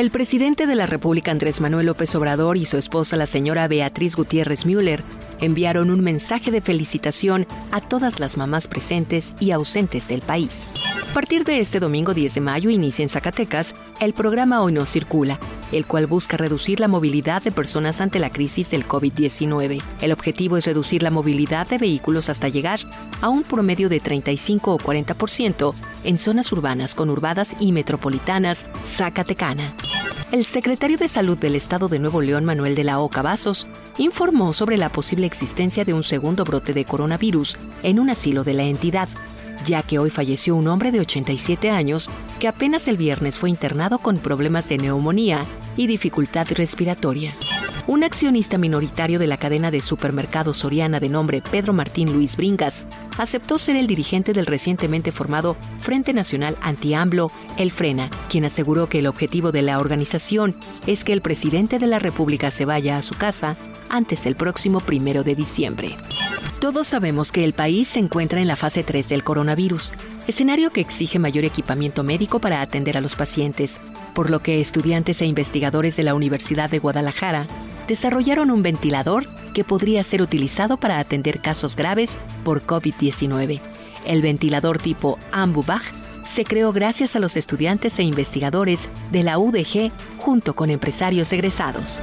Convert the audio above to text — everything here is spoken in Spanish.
El presidente de la República Andrés Manuel López Obrador y su esposa la señora Beatriz Gutiérrez Müller enviaron un mensaje de felicitación a todas las mamás presentes y ausentes del país. A partir de este domingo 10 de mayo inicia en Zacatecas el programa Hoy no circula, el cual busca reducir la movilidad de personas ante la crisis del COVID-19. El objetivo es reducir la movilidad de vehículos hasta llegar a un promedio de 35 o 40% en zonas urbanas, conurbadas y metropolitanas Zacatecana. El secretario de Salud del Estado de Nuevo León, Manuel de la Oca Vasos, informó sobre la posible existencia de un segundo brote de coronavirus en un asilo de la entidad, ya que hoy falleció un hombre de 87 años que apenas el viernes fue internado con problemas de neumonía y dificultad respiratoria. Un accionista minoritario de la cadena de supermercados Soriana de nombre Pedro Martín Luis Bringas aceptó ser el dirigente del recientemente formado Frente Nacional Anti-AMLO, el Frena, quien aseguró que el objetivo de la organización es que el presidente de la República se vaya a su casa antes del próximo primero de diciembre. Todos sabemos que el país se encuentra en la fase 3 del coronavirus, escenario que exige mayor equipamiento médico para atender a los pacientes, por lo que estudiantes e investigadores de la Universidad de Guadalajara desarrollaron un ventilador que podría ser utilizado para atender casos graves por COVID-19. El ventilador tipo Ambubach se creó gracias a los estudiantes e investigadores de la UDG junto con empresarios egresados.